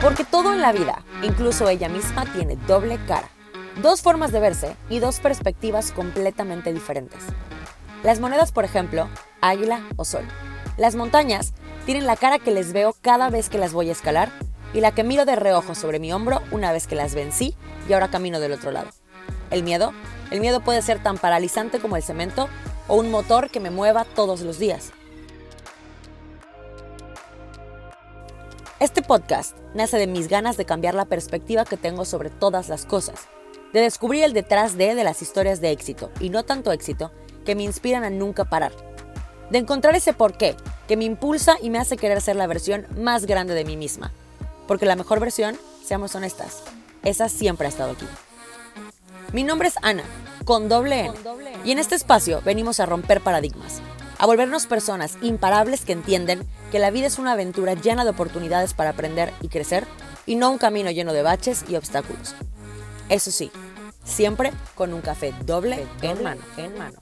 Porque todo en la vida, incluso ella misma, tiene doble cara. Dos formas de verse y dos perspectivas completamente diferentes. Las monedas, por ejemplo, águila o sol. Las montañas tienen la cara que les veo cada vez que las voy a escalar y la que miro de reojo sobre mi hombro una vez que las vencí y ahora camino del otro lado. El miedo, el miedo puede ser tan paralizante como el cemento o un motor que me mueva todos los días. Este podcast nace de mis ganas de cambiar la perspectiva que tengo sobre todas las cosas, de descubrir el detrás de de las historias de éxito y no tanto éxito que me inspiran a nunca parar, de encontrar ese porqué que me impulsa y me hace querer ser la versión más grande de mí misma, porque la mejor versión, seamos honestas, esa siempre ha estado aquí. Mi nombre es Ana, con doble N, y en este espacio venimos a romper paradigmas, a volvernos personas imparables que entienden que la vida es una aventura llena de oportunidades para aprender y crecer, y no un camino lleno de baches y obstáculos. Eso sí, siempre con un café doble, en mano. En mano.